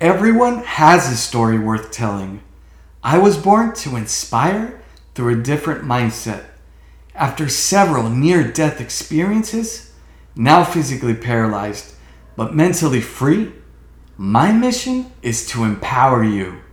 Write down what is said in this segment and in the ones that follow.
Everyone has a story worth telling. I was born to inspire through a different mindset. After several near death experiences, now physically paralyzed, but mentally free, my mission is to empower you.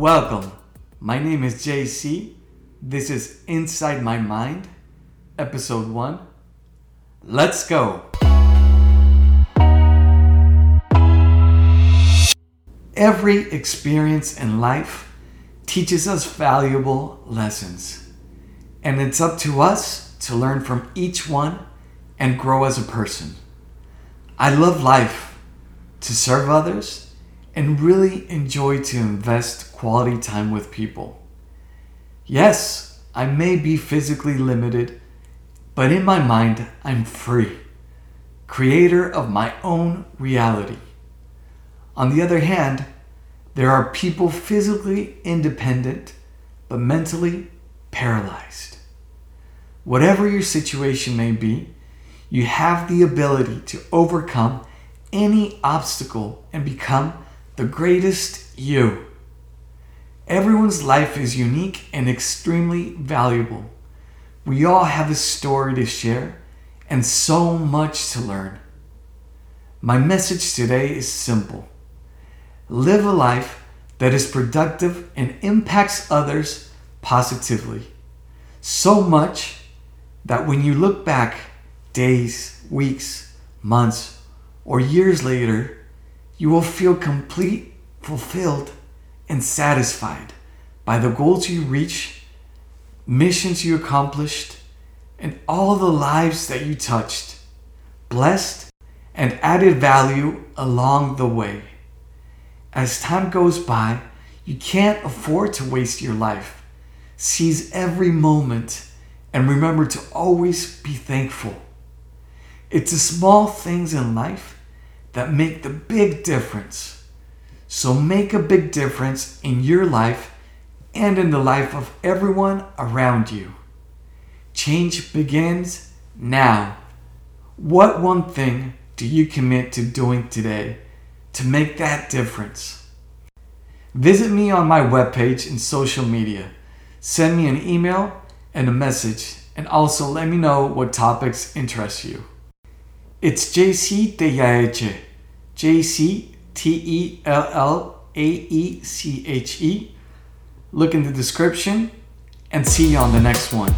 Welcome. My name is JC. This is Inside My Mind, Episode 1. Let's go. Every experience in life teaches us valuable lessons, and it's up to us to learn from each one and grow as a person. I love life, to serve others, and really enjoy to invest quality time with people. Yes, I may be physically limited, but in my mind, I'm free, creator of my own reality. On the other hand, there are people physically independent, but mentally paralyzed. Whatever your situation may be, you have the ability to overcome any obstacle and become the greatest you. Everyone's life is unique and extremely valuable. We all have a story to share and so much to learn. My message today is simple live a life that is productive and impacts others positively. So much that when you look back days, weeks, months, or years later, you will feel complete, fulfilled, and satisfied by the goals you reach, missions you accomplished, and all the lives that you touched, blessed, and added value along the way. As time goes by, you can't afford to waste your life. Seize every moment and remember to always be thankful. It's the small things in life that make the big difference. So make a big difference in your life and in the life of everyone around you. Change begins now. What one thing do you commit to doing today to make that difference? Visit me on my webpage and social media. Send me an email and a message, and also let me know what topics interest you. It's JC Tellaeche. JC T E L L A E C H E. Look in the description and see you on the next one.